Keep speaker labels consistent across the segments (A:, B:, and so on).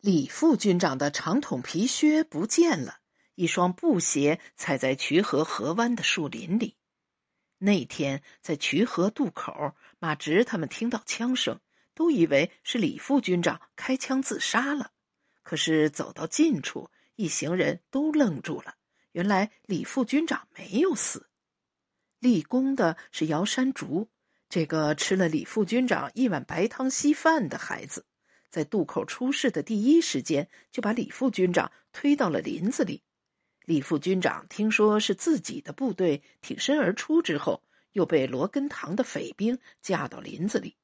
A: 李副军长的长筒皮靴不见了，一双布鞋踩在渠河河湾的树林里。那天在渠河渡口，马直他们听到枪声，都以为是李副军长开枪自杀了。可是走到近处，一行人都愣住了。原来李副军长没有死，立功的是姚山竹，这个吃了李副军长一碗白汤稀饭的孩子。在渡口出事的第一时间，就把李副军长推到了林子里。李副军长听说是自己的部队挺身而出之后，又被罗根堂的匪兵架到林子里。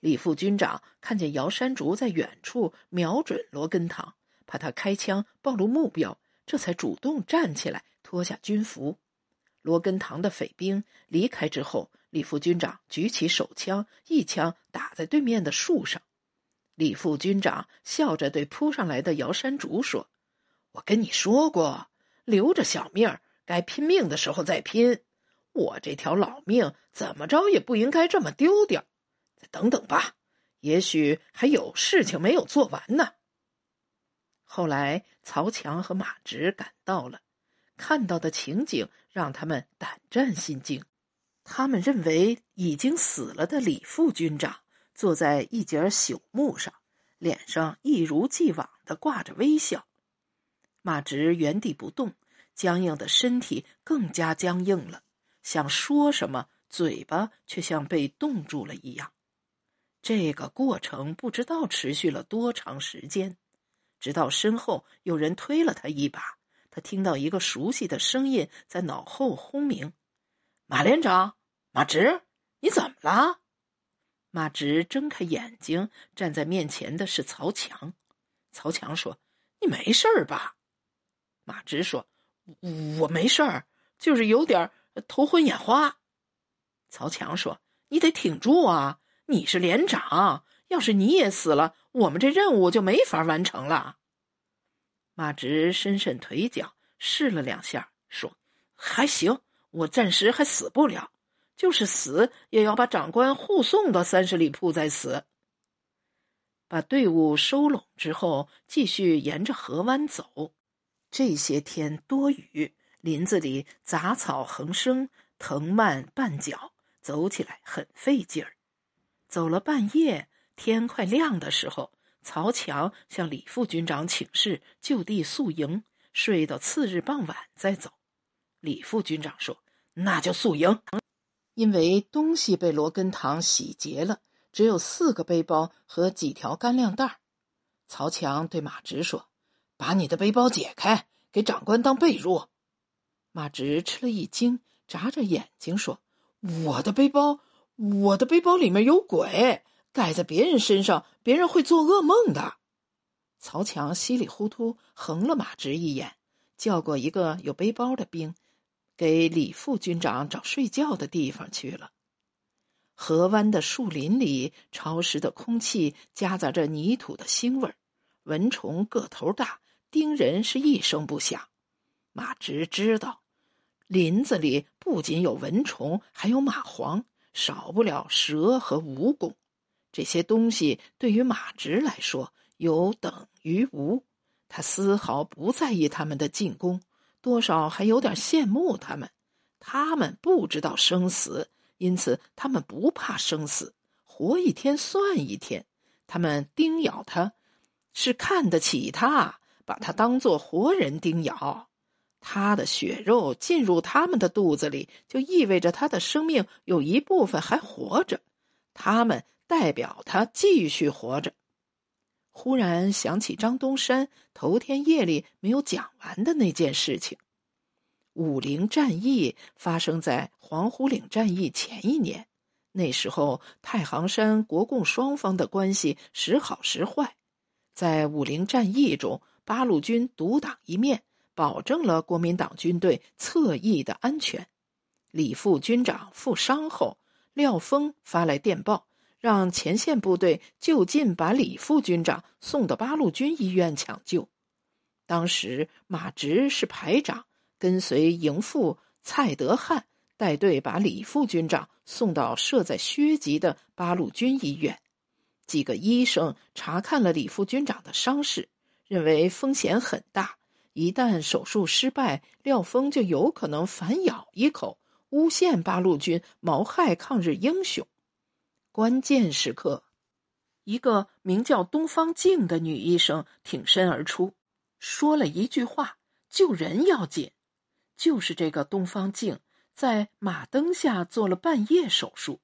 A: 李副军长看见姚山竹在远处瞄准罗根堂，怕他开枪暴露目标，这才主动站起来脱下军服。罗根堂的匪兵离开之后，李副军长举起手枪，一枪打在对面的树上。李副军长笑着对扑上来的姚山竹说：“我跟你说过，留着小命儿，该拼命的时候再拼。我这条老命怎么着也不应该这么丢掉。再等等吧，也许还有事情没有做完呢。”后来，曹强和马直赶到了，看到的情景让他们胆战心惊。他们认为已经死了的李副军长。坐在一截朽木上，脸上一如既往的挂着微笑。马直原地不动，僵硬的身体更加僵硬了，想说什么，嘴巴却像被冻住了一样。这个过程不知道持续了多长时间，直到身后有人推了他一把，他听到一个熟悉的声音在脑后轰鸣：“马连长，马直，你怎么了？”马直睁开眼睛，站在面前的是曹强。曹强说：“你没事儿吧？”马直说：“我没事儿，就是有点头昏眼花。”曹强说：“你得挺住啊！你是连长，要是你也死了，我们这任务就没法完成了。”马直伸伸腿脚，试了两下，说：“还行，我暂时还死不了。”就是死，也要把长官护送到三十里铺再死。把队伍收拢之后，继续沿着河湾走。这些天多雨，林子里杂草横生，藤蔓绊脚，走起来很费劲儿。走了半夜，天快亮的时候，曹强向李副军长请示，就地宿营，睡到次日傍晚再走。李副军长说：“那就宿营。”因为东西被罗根堂洗劫了，只有四个背包和几条干粮袋曹强对马直说：“把你的背包解开，给长官当被褥。”马直吃了一惊，眨着眼睛说：“我的背包，我的背包里面有鬼，盖在别人身上，别人会做噩梦的。”曹强稀里糊涂横了马直一眼，叫过一个有背包的兵。给李副军长找睡觉的地方去了。河湾的树林里，潮湿的空气夹杂着泥土的腥味儿，蚊虫个头大，叮人是一声不响。马直知道，林子里不仅有蚊虫，还有蚂蟥，少不了蛇和蜈蚣。这些东西对于马直来说有等于无，他丝毫不在意他们的进攻。多少还有点羡慕他们，他们不知道生死，因此他们不怕生死，活一天算一天。他们叮咬他，是看得起他，把他当做活人叮咬。他的血肉进入他们的肚子里，就意味着他的生命有一部分还活着，他们代表他继续活着。忽然想起张东山头天夜里没有讲完的那件事情。武陵战役发生在黄虎岭战役前一年，那时候太行山国共双方的关系时好时坏。在武陵战役中，八路军独当一面，保证了国民党军队侧翼的安全。李副军长负伤后，廖峰发来电报。让前线部队就近把李副军长送到八路军医院抢救。当时马直是排长，跟随营副蔡德汉带队把李副军长送到设在薛集的八路军医院。几个医生查看了李副军长的伤势，认为风险很大，一旦手术失败，廖峰就有可能反咬一口，诬陷八路军谋害抗日英雄。关键时刻，一个名叫东方静的女医生挺身而出，说了一句话：“救人要紧。”就是这个东方静在马灯下做了半夜手术。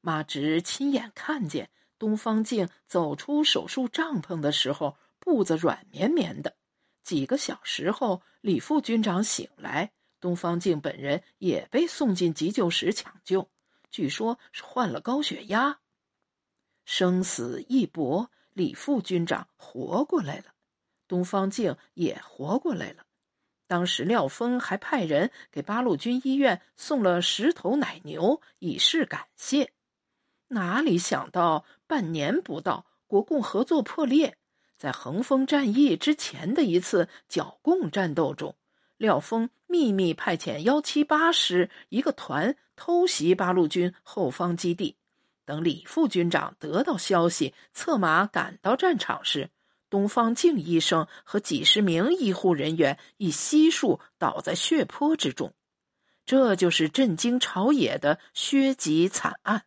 A: 马直亲眼看见东方静走出手术帐篷的时候，步子软绵绵的。几个小时后，李副军长醒来，东方静本人也被送进急救室抢救，据说是患了高血压。生死一搏，李副军长活过来了，东方静也活过来了。当时廖峰还派人给八路军医院送了十头奶牛，以示感谢。哪里想到半年不到，国共合作破裂。在横峰战役之前的一次剿共战斗中，廖峰秘密派遣幺七八师一个团偷袭八路军后方基地。等李副军长得到消息，策马赶到战场时，东方静医生和几十名医护人员已悉数倒在血泊之中。这就是震惊朝野的薛吉惨案。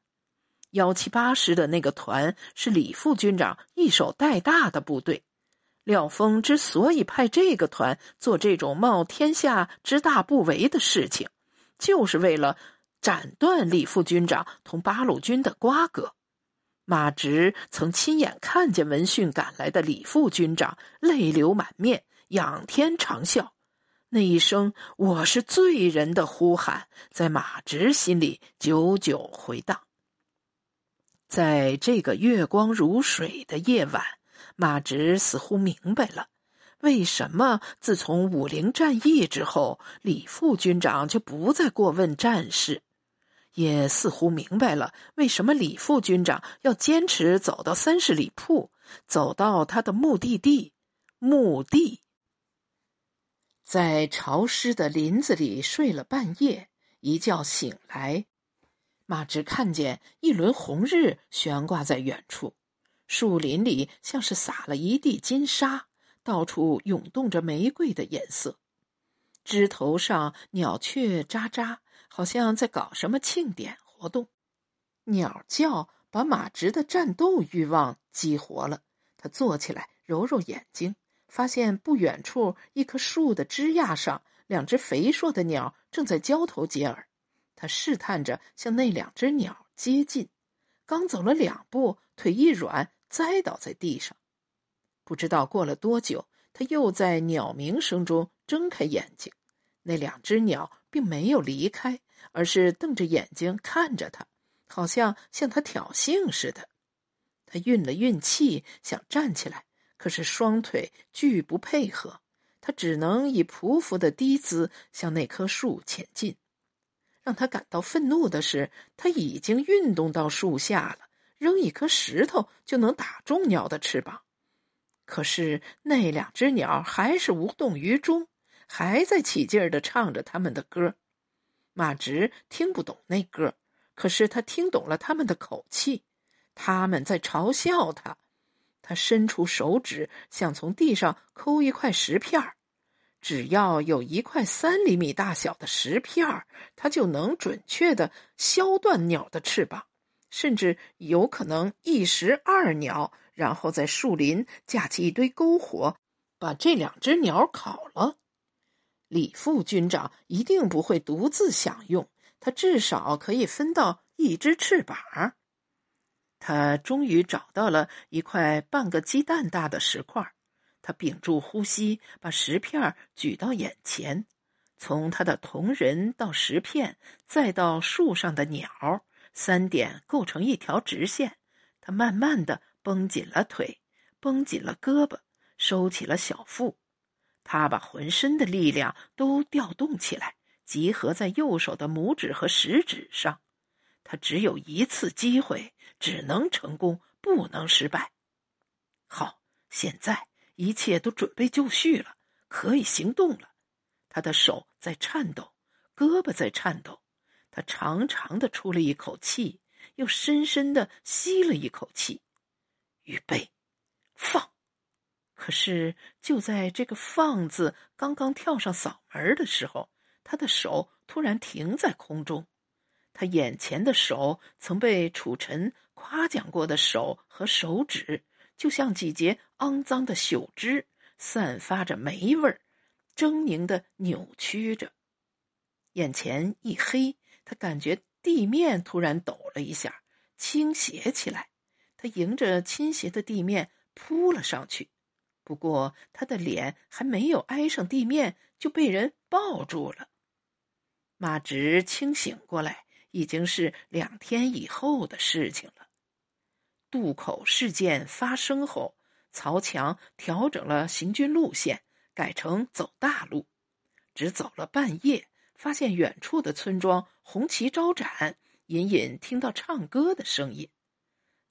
A: 幺七八师的那个团是李副军长一手带大的部队。廖峰之所以派这个团做这种冒天下之大不韪的事情，就是为了斩断李副军长同八路军的瓜葛。马直曾亲眼看见闻讯赶来的李副军长泪流满面，仰天长啸，那一声“我是罪人”的呼喊，在马直心里久久回荡。在这个月光如水的夜晚，马直似乎明白了，为什么自从武陵战役之后，李副军长就不再过问战事，也似乎明白了为什么李副军长要坚持走到三十里铺，走到他的目的地——墓地。在潮湿的林子里睡了半夜，一觉醒来。马直看见一轮红日悬挂在远处，树林里像是撒了一地金沙，到处涌动着玫瑰的颜色。枝头上鸟雀喳喳，好像在搞什么庆典活动。鸟叫把马直的战斗欲望激活了。他坐起来，揉揉眼睛，发现不远处一棵树的枝桠上，两只肥硕的鸟正在交头接耳。他试探着向那两只鸟接近，刚走了两步，腿一软，栽倒在地上。不知道过了多久，他又在鸟鸣声中睁开眼睛。那两只鸟并没有离开，而是瞪着眼睛看着他，好像向他挑衅似的。他运了运气，想站起来，可是双腿拒不配合，他只能以匍匐的低姿向那棵树前进。让他感到愤怒的是，他已经运动到树下了，扔一颗石头就能打中鸟的翅膀。可是那两只鸟还是无动于衷，还在起劲儿的唱着他们的歌。马直听不懂那歌，可是他听懂了他们的口气，他们在嘲笑他。他伸出手指，想从地上抠一块石片儿。只要有一块三厘米大小的石片儿，它就能准确的削断鸟的翅膀，甚至有可能一石二鸟。然后在树林架起一堆篝火，把这两只鸟烤了。李副军长一定不会独自享用，他至少可以分到一只翅膀。他终于找到了一块半个鸡蛋大的石块。他屏住呼吸，把石片举到眼前，从他的瞳仁到石片，再到树上的鸟，三点构成一条直线。他慢慢的绷紧了腿，绷紧了胳膊，收起了小腹。他把浑身的力量都调动起来，集合在右手的拇指和食指上。他只有一次机会，只能成功，不能失败。好，现在。一切都准备就绪了，可以行动了。他的手在颤抖，胳膊在颤抖。他长长的出了一口气，又深深的吸了一口气。预备，放。可是就在这个“放”字刚刚跳上嗓门的时候，他的手突然停在空中。他眼前的手，曾被楚尘夸奖过的手和手指，就像几节肮脏的朽枝，散发着霉味儿，狰狞的扭曲着。眼前一黑，他感觉地面突然抖了一下，倾斜起来。他迎着倾斜的地面扑了上去，不过他的脸还没有挨上地面，就被人抱住了。马直清醒过来。已经是两天以后的事情了。渡口事件发生后，曹强调整了行军路线，改成走大路。只走了半夜，发现远处的村庄红旗招展，隐隐听到唱歌的声音。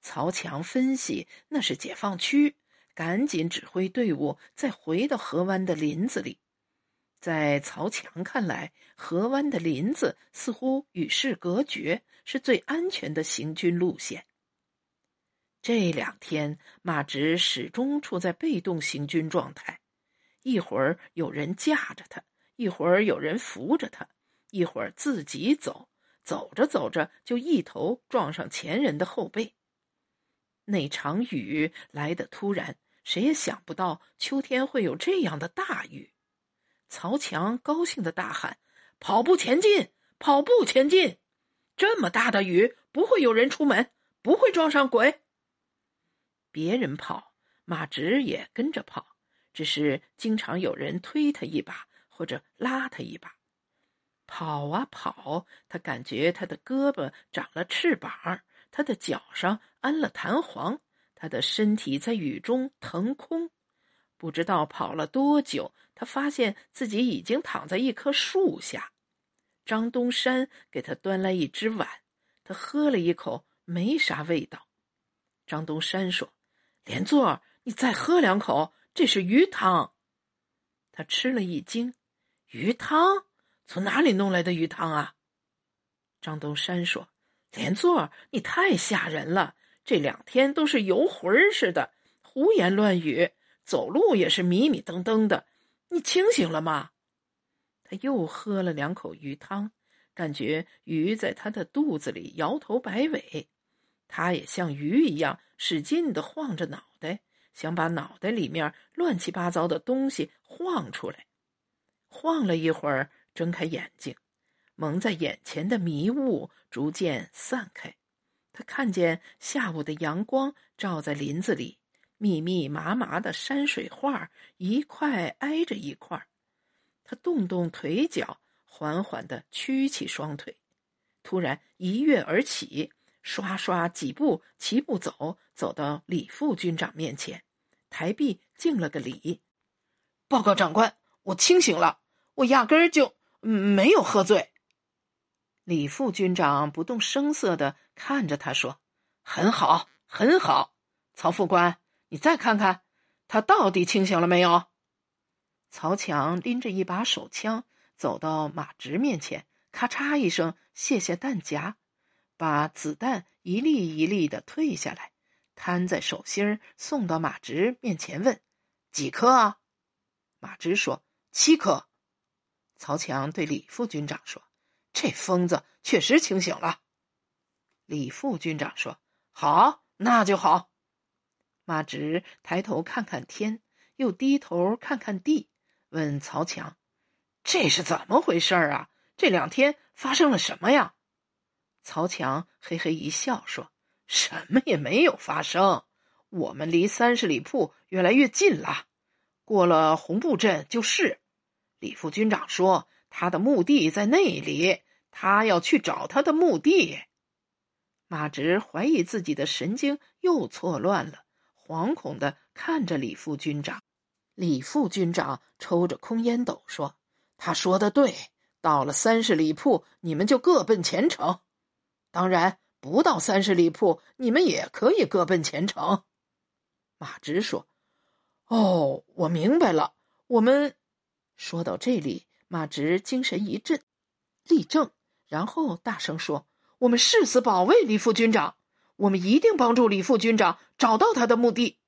A: 曹强分析那是解放区，赶紧指挥队伍再回到河湾的林子里。在曹强看来，河湾的林子似乎与世隔绝，是最安全的行军路线。这两天，马直始终处在被动行军状态，一会儿有人架着他，一会儿有人扶着他，一会儿自己走，走着走着就一头撞上前人的后背。那场雨来得突然，谁也想不到秋天会有这样的大雨。曹强高兴的大喊：“跑步前进，跑步前进！这么大的雨，不会有人出门，不会撞上鬼。”别人跑，马直也跟着跑，只是经常有人推他一把，或者拉他一把。跑啊跑，他感觉他的胳膊长了翅膀，他的脚上安了弹簧，他的身体在雨中腾空。不知道跑了多久，他发现自己已经躺在一棵树下。张东山给他端来一只碗，他喝了一口，没啥味道。张东山说：“连座，你再喝两口，这是鱼汤。”他吃了一惊：“鱼汤？从哪里弄来的鱼汤啊？”张东山说：“连座，你太吓人了，这两天都是游魂似的，胡言乱语。”走路也是迷迷瞪瞪的，你清醒了吗？他又喝了两口鱼汤，感觉鱼在他的肚子里摇头摆尾，他也像鱼一样使劲的晃着脑袋，想把脑袋里面乱七八糟的东西晃出来。晃了一会儿，睁开眼睛，蒙在眼前的迷雾逐渐散开，他看见下午的阳光照在林子里。密密麻麻的山水画，一块挨着一块。他动动腿脚，缓缓的屈起双腿，突然一跃而起，刷刷几步齐步走，走到李副军长面前，抬臂敬了个礼：“报告长官，我清醒了，我压根儿就没有喝醉。”李副军长不动声色的看着他说：“很好，很好，曹副官。”你再看看，他到底清醒了没有？曹强拎着一把手枪走到马直面前，咔嚓一声卸下弹夹，把子弹一粒一粒的退下来，摊在手心送到马直面前，问：“几颗啊？”马直说：“七颗。”曹强对李副军长说：“这疯子确实清醒了。”李副军长说：“好，那就好。”马直抬头看看天，又低头看看地，问曹强：“这是怎么回事啊？这两天发生了什么呀？”曹强嘿嘿一笑，说：“什么也没有发生。我们离三十里铺越来越近了，过了红布镇就是。李副军长说他的墓地在那里，他要去找他的墓地。”马直怀疑自己的神经又错乱了。惶恐的看着李副军长，李副军长抽着空烟斗说：“他说的对，到了三十里铺，你们就各奔前程；当然，不到三十里铺，你们也可以各奔前程。”马直说：“哦，我明白了。我们……”说到这里，马直精神一振，立正，然后大声说：“我们誓死保卫李副军长。”我们一定帮助李副军长找到他的墓地。